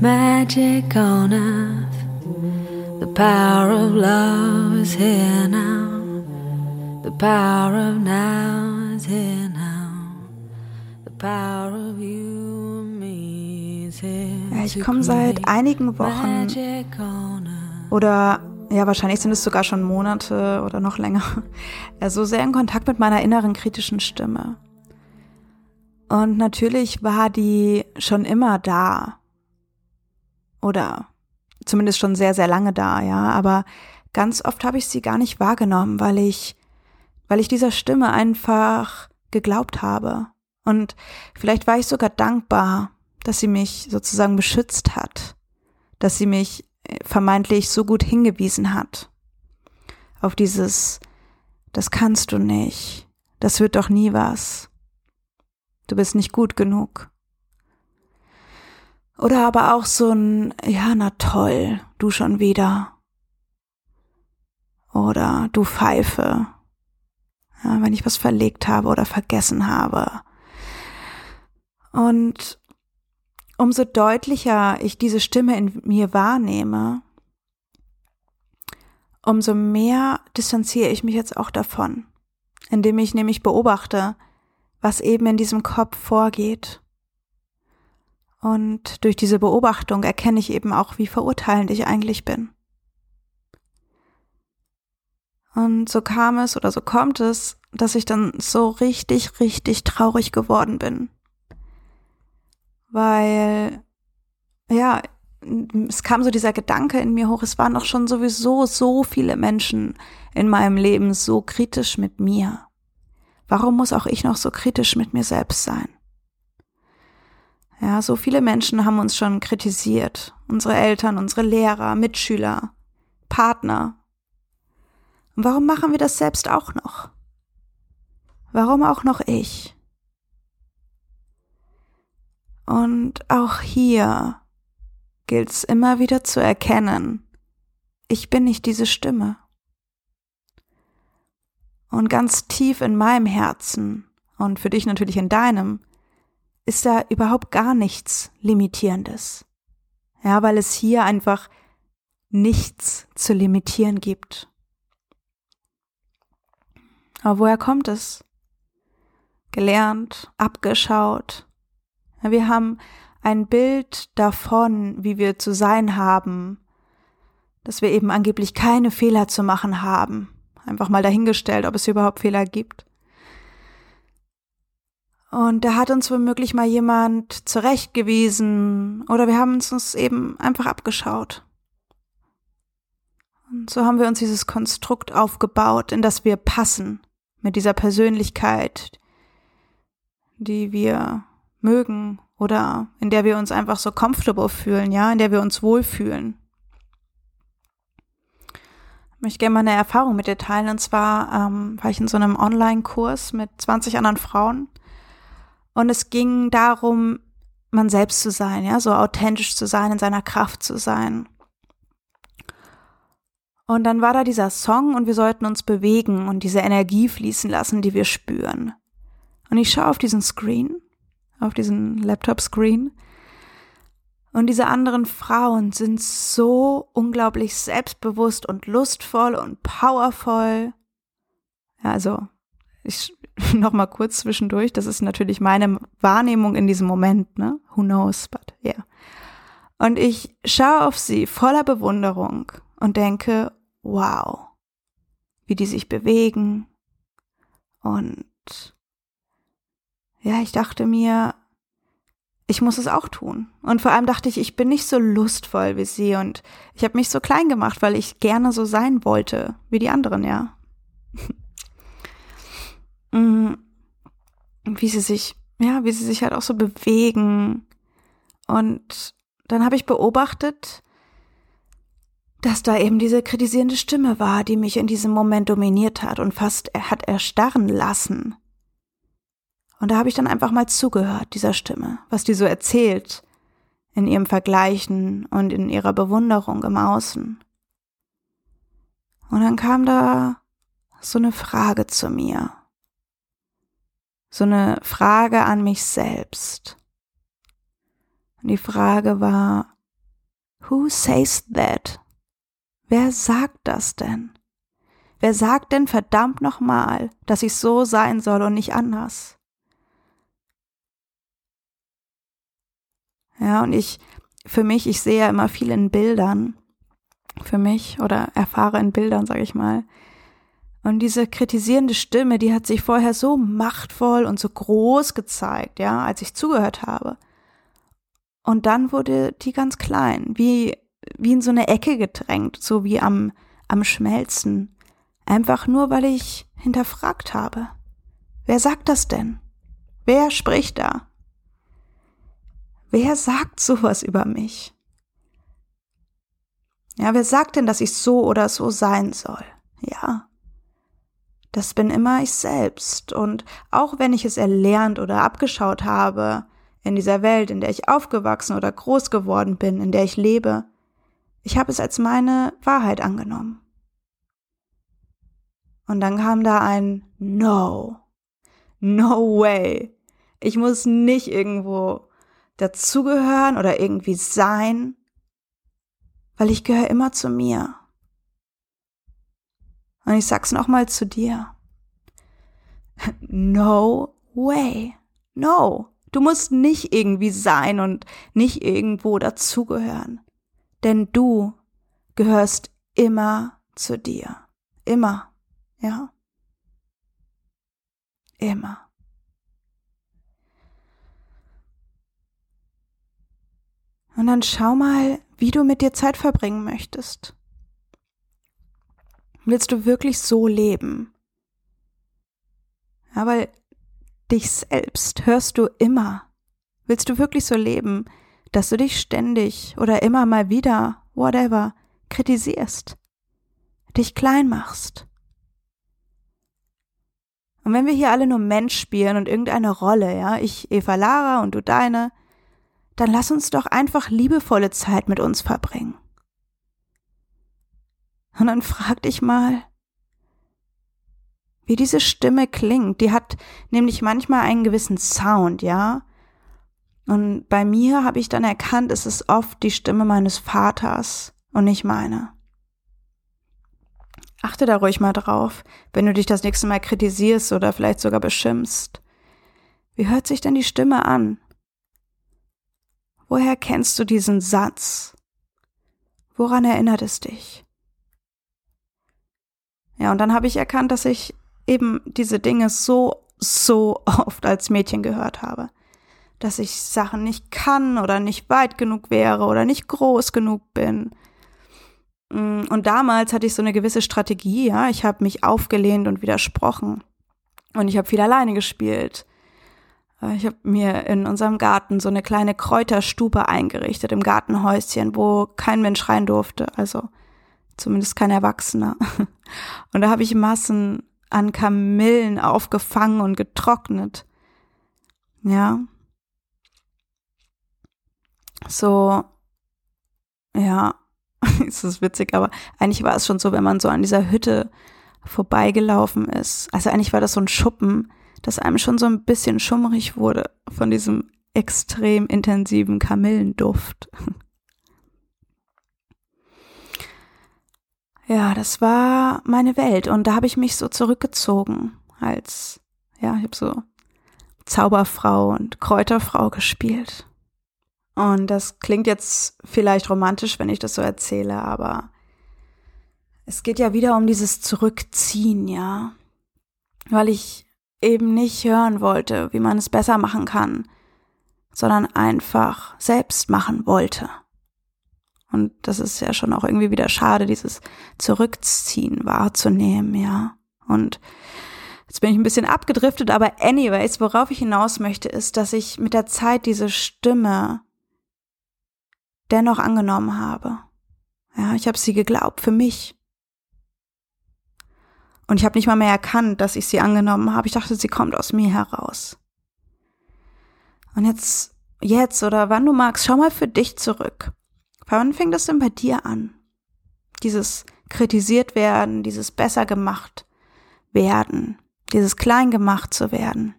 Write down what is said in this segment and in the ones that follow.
magic on earth. The power of love is here now. The power of now is here now. The power of you and me is here. Ja, ich komme seit einigen Wochen oder ja, wahrscheinlich sind es sogar schon Monate oder noch länger, so sehr in Kontakt mit meiner inneren kritischen Stimme. Und natürlich war die schon immer da oder zumindest schon sehr, sehr lange da, ja. Aber ganz oft habe ich sie gar nicht wahrgenommen, weil ich, weil ich dieser Stimme einfach geglaubt habe. Und vielleicht war ich sogar dankbar, dass sie mich sozusagen beschützt hat, dass sie mich äh, vermeintlich so gut hingewiesen hat auf dieses, das kannst du nicht, das wird doch nie was, du bist nicht gut genug. Oder aber auch so ein, ja, na toll, du schon wieder. Oder du Pfeife. Ja, wenn ich was verlegt habe oder vergessen habe. Und umso deutlicher ich diese Stimme in mir wahrnehme, umso mehr distanziere ich mich jetzt auch davon, indem ich nämlich beobachte, was eben in diesem Kopf vorgeht und durch diese Beobachtung erkenne ich eben auch, wie verurteilend ich eigentlich bin. Und so kam es oder so kommt es, dass ich dann so richtig, richtig traurig geworden bin. Weil, ja, es kam so dieser Gedanke in mir hoch, es waren doch schon sowieso so viele Menschen in meinem Leben so kritisch mit mir. Warum muss auch ich noch so kritisch mit mir selbst sein? Ja, so viele Menschen haben uns schon kritisiert. Unsere Eltern, unsere Lehrer, Mitschüler, Partner. Und warum machen wir das selbst auch noch? Warum auch noch ich? Und auch hier gilt es immer wieder zu erkennen, ich bin nicht diese Stimme. Und ganz tief in meinem Herzen und für dich natürlich in deinem ist da überhaupt gar nichts Limitierendes. Ja, weil es hier einfach nichts zu limitieren gibt. Aber woher kommt es? Gelernt, abgeschaut. Wir haben ein Bild davon, wie wir zu sein haben, dass wir eben angeblich keine Fehler zu machen haben. Einfach mal dahingestellt, ob es überhaupt Fehler gibt. Und da hat uns womöglich mal jemand zurechtgewiesen oder wir haben uns uns eben einfach abgeschaut. Und so haben wir uns dieses Konstrukt aufgebaut, in das wir passen, mit dieser Persönlichkeit, die wir mögen oder in der wir uns einfach so comfortable fühlen, ja, in der wir uns wohlfühlen. Ich möchte gerne mal eine Erfahrung mit dir teilen. Und zwar ähm, war ich in so einem Online-Kurs mit 20 anderen Frauen und es ging darum, man selbst zu sein, ja, so authentisch zu sein, in seiner Kraft zu sein. Und dann war da dieser Song und wir sollten uns bewegen und diese Energie fließen lassen, die wir spüren. Und ich schaue auf diesen Screen, auf diesen Laptop-Screen. Und diese anderen Frauen sind so unglaublich selbstbewusst und lustvoll und powervoll. Ja, also ich noch mal kurz zwischendurch, das ist natürlich meine Wahrnehmung in diesem Moment, ne? Who knows, but yeah. Und ich schaue auf sie voller Bewunderung und denke, wow, wie die sich bewegen. Und ja, ich dachte mir, ich muss es auch tun. Und vor allem dachte ich, ich bin nicht so lustvoll wie sie und ich habe mich so klein gemacht, weil ich gerne so sein wollte wie die anderen, ja. Mm, wie sie sich, ja, wie sie sich halt auch so bewegen. Und dann habe ich beobachtet, dass da eben diese kritisierende Stimme war, die mich in diesem Moment dominiert hat und fast hat erstarren lassen. Und da habe ich dann einfach mal zugehört, dieser Stimme, was die so erzählt, in ihrem Vergleichen und in ihrer Bewunderung im Außen. Und dann kam da so eine Frage zu mir. So eine Frage an mich selbst. Und die Frage war, Who says that? Wer sagt das denn? Wer sagt denn verdammt nochmal, dass ich so sein soll und nicht anders? Ja, und ich, für mich, ich sehe ja immer viel in Bildern, für mich, oder erfahre in Bildern, sag ich mal. Und diese kritisierende Stimme, die hat sich vorher so machtvoll und so groß gezeigt, ja, als ich zugehört habe. Und dann wurde die ganz klein, wie, wie in so eine Ecke gedrängt, so wie am, am Schmelzen. Einfach nur, weil ich hinterfragt habe. Wer sagt das denn? Wer spricht da? Wer sagt sowas über mich? Ja, wer sagt denn, dass ich so oder so sein soll? Ja. Das bin immer ich selbst. Und auch wenn ich es erlernt oder abgeschaut habe, in dieser Welt, in der ich aufgewachsen oder groß geworden bin, in der ich lebe, ich habe es als meine Wahrheit angenommen. Und dann kam da ein No. No way. Ich muss nicht irgendwo dazugehören oder irgendwie sein, weil ich gehöre immer zu mir. Und ich sag's nochmal zu dir. No way. No. Du musst nicht irgendwie sein und nicht irgendwo dazugehören. Denn du gehörst immer zu dir. Immer. Ja. Immer. Und dann schau mal, wie du mit dir Zeit verbringen möchtest. Willst du wirklich so leben? Ja, weil dich selbst hörst du immer. Willst du wirklich so leben, dass du dich ständig oder immer mal wieder, whatever, kritisierst, dich klein machst? Und wenn wir hier alle nur Mensch spielen und irgendeine Rolle, ja, ich Eva Lara und du deine, dann lass uns doch einfach liebevolle Zeit mit uns verbringen. Und dann frag dich mal, wie diese Stimme klingt. Die hat nämlich manchmal einen gewissen Sound, ja. Und bei mir habe ich dann erkannt, es ist oft die Stimme meines Vaters und nicht meine. Achte da ruhig mal drauf, wenn du dich das nächste Mal kritisierst oder vielleicht sogar beschimpfst. Wie hört sich denn die Stimme an? Woher kennst du diesen Satz? Woran erinnert es dich? Ja, und dann habe ich erkannt, dass ich eben diese Dinge so, so oft als Mädchen gehört habe. Dass ich Sachen nicht kann oder nicht weit genug wäre oder nicht groß genug bin. Mm, und damals hatte ich so eine gewisse Strategie, ja. Ich habe mich aufgelehnt und widersprochen. Und ich habe viel alleine gespielt. Äh, ich habe mir in unserem Garten so eine kleine Kräuterstube eingerichtet im Gartenhäuschen, wo kein Mensch rein durfte, also zumindest kein Erwachsener. Und da habe ich Massen an Kamillen aufgefangen und getrocknet. Ja. So, ja, es ist witzig, aber eigentlich war es schon so, wenn man so an dieser Hütte vorbeigelaufen ist. Also eigentlich war das so ein Schuppen, dass einem schon so ein bisschen schummrig wurde von diesem extrem intensiven Kamillenduft. Ja, das war meine Welt und da habe ich mich so zurückgezogen als, ja, ich habe so Zauberfrau und Kräuterfrau gespielt. Und das klingt jetzt vielleicht romantisch, wenn ich das so erzähle, aber es geht ja wieder um dieses Zurückziehen, ja. Weil ich eben nicht hören wollte, wie man es besser machen kann, sondern einfach selbst machen wollte. Und das ist ja schon auch irgendwie wieder schade, dieses Zurückziehen wahrzunehmen, ja. Und jetzt bin ich ein bisschen abgedriftet, aber anyways, worauf ich hinaus möchte, ist, dass ich mit der Zeit diese Stimme dennoch angenommen habe. Ja, ich habe sie geglaubt für mich. Und ich habe nicht mal mehr erkannt, dass ich sie angenommen habe. Ich dachte, sie kommt aus mir heraus. Und jetzt, jetzt oder wann du magst, schau mal für dich zurück. Wann fängt das denn bei dir an? Dieses kritisiert werden, dieses besser gemacht werden, dieses klein gemacht zu werden.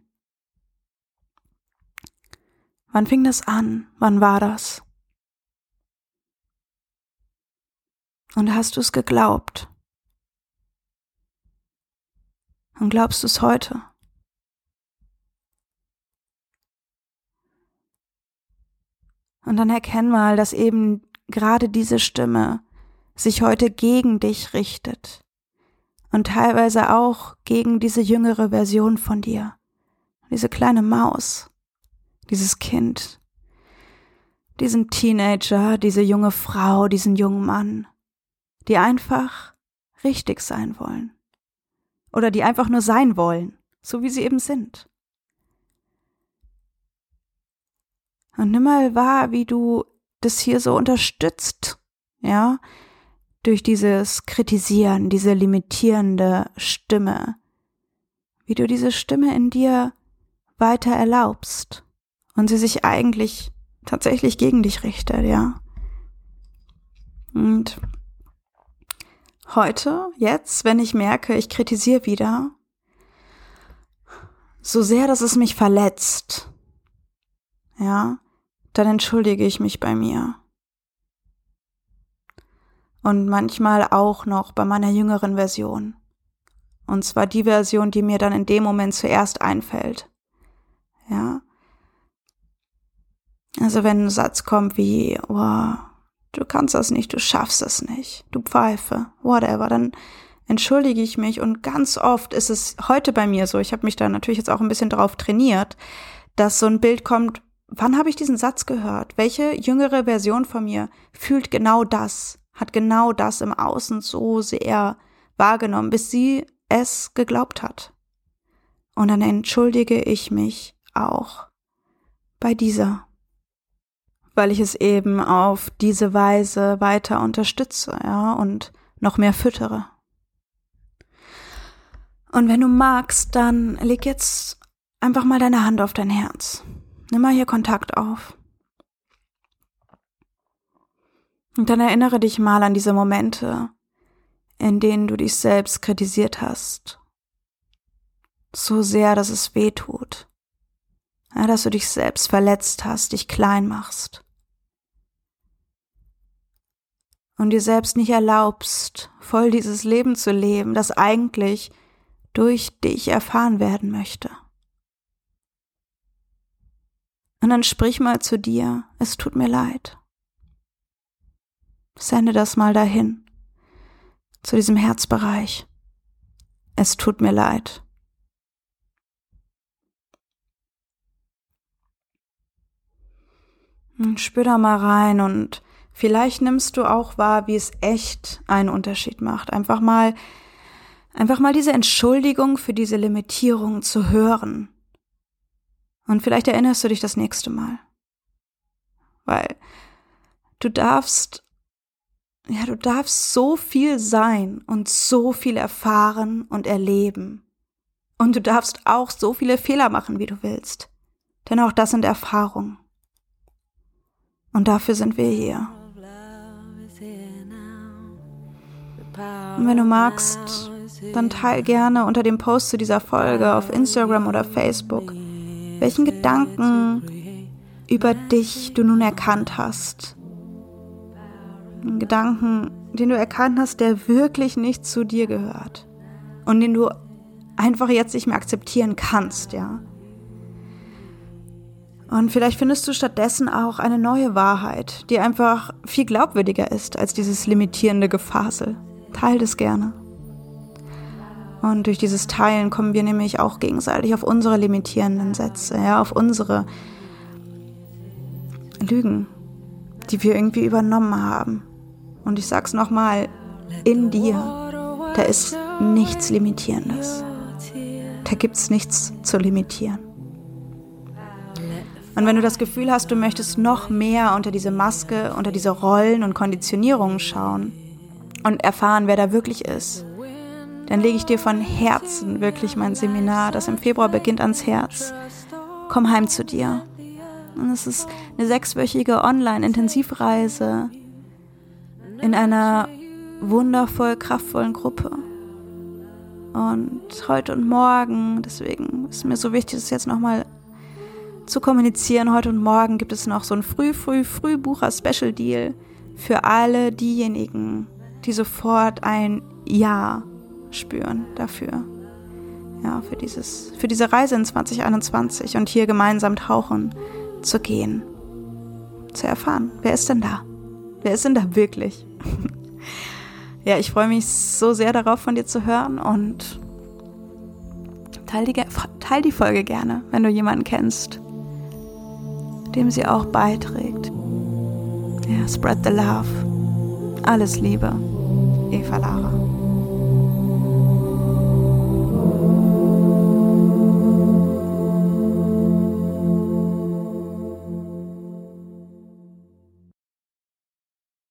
Wann fing das an? Wann war das? Und hast du es geglaubt? Und glaubst du es heute? Und dann erkenn mal, dass eben gerade diese Stimme sich heute gegen dich richtet und teilweise auch gegen diese jüngere Version von dir, diese kleine Maus, dieses Kind, diesen Teenager, diese junge Frau, diesen jungen Mann, die einfach richtig sein wollen oder die einfach nur sein wollen, so wie sie eben sind. Und nimm mal wahr, wie du das hier so unterstützt, ja, durch dieses Kritisieren, diese limitierende Stimme, wie du diese Stimme in dir weiter erlaubst und sie sich eigentlich tatsächlich gegen dich richtet, ja. Und heute, jetzt, wenn ich merke, ich kritisiere wieder, so sehr, dass es mich verletzt, ja, dann entschuldige ich mich bei mir und manchmal auch noch bei meiner jüngeren Version. Und zwar die Version, die mir dann in dem Moment zuerst einfällt. Ja. Also wenn ein Satz kommt wie, oh, du kannst das nicht, du schaffst das nicht, du Pfeife, whatever, dann entschuldige ich mich und ganz oft ist es heute bei mir so, ich habe mich da natürlich jetzt auch ein bisschen drauf trainiert, dass so ein Bild kommt, wann habe ich diesen Satz gehört? Welche jüngere Version von mir fühlt genau das? hat genau das im Außen so sehr wahrgenommen, bis sie es geglaubt hat. Und dann entschuldige ich mich auch bei dieser, weil ich es eben auf diese Weise weiter unterstütze, ja, und noch mehr füttere. Und wenn du magst, dann leg jetzt einfach mal deine Hand auf dein Herz. Nimm mal hier Kontakt auf. Und dann erinnere dich mal an diese Momente, in denen du dich selbst kritisiert hast. So sehr, dass es weh tut. Ja, dass du dich selbst verletzt hast, dich klein machst. Und dir selbst nicht erlaubst, voll dieses Leben zu leben, das eigentlich durch dich erfahren werden möchte. Und dann sprich mal zu dir, es tut mir leid. Sende das mal dahin, zu diesem Herzbereich. Es tut mir leid. Und spür da mal rein und vielleicht nimmst du auch wahr, wie es echt einen Unterschied macht. Einfach mal, einfach mal diese Entschuldigung für diese Limitierung zu hören. Und vielleicht erinnerst du dich das nächste Mal. Weil du darfst ja, du darfst so viel sein und so viel erfahren und erleben. Und du darfst auch so viele Fehler machen, wie du willst. Denn auch das sind Erfahrungen. Und dafür sind wir hier. Und wenn du magst, dann teil gerne unter dem Post zu dieser Folge auf Instagram oder Facebook, welchen Gedanken über dich du nun erkannt hast einen Gedanken, den du erkannt hast, der wirklich nicht zu dir gehört und den du einfach jetzt nicht mehr akzeptieren kannst, ja. Und vielleicht findest du stattdessen auch eine neue Wahrheit, die einfach viel glaubwürdiger ist als dieses limitierende Gefasel. Teil das gerne. Und durch dieses Teilen kommen wir nämlich auch gegenseitig auf unsere limitierenden Sätze, ja, auf unsere Lügen, die wir irgendwie übernommen haben. Und ich sag's nochmal, in dir, da ist nichts Limitierendes. Da gibt's nichts zu limitieren. Und wenn du das Gefühl hast, du möchtest noch mehr unter diese Maske, unter diese Rollen und Konditionierungen schauen und erfahren, wer da wirklich ist, dann lege ich dir von Herzen wirklich mein Seminar, das im Februar beginnt, ans Herz. Komm heim zu dir. Und es ist eine sechswöchige Online-Intensivreise in einer wundervoll kraftvollen Gruppe. Und heute und morgen, deswegen ist mir so wichtig, das jetzt nochmal zu kommunizieren. Heute und morgen gibt es noch so ein früh, früh, früh Bucher Special Deal für alle diejenigen, die sofort ein Ja spüren dafür. Ja, für dieses, für diese Reise in 2021 und hier gemeinsam tauchen zu gehen. Zu erfahren, wer ist denn da? Wer ist denn da wirklich? ja, ich freue mich so sehr darauf, von dir zu hören und teil die, teil die Folge gerne, wenn du jemanden kennst, dem sie auch beiträgt. Ja, spread the love. Alles Liebe. Eva Lara.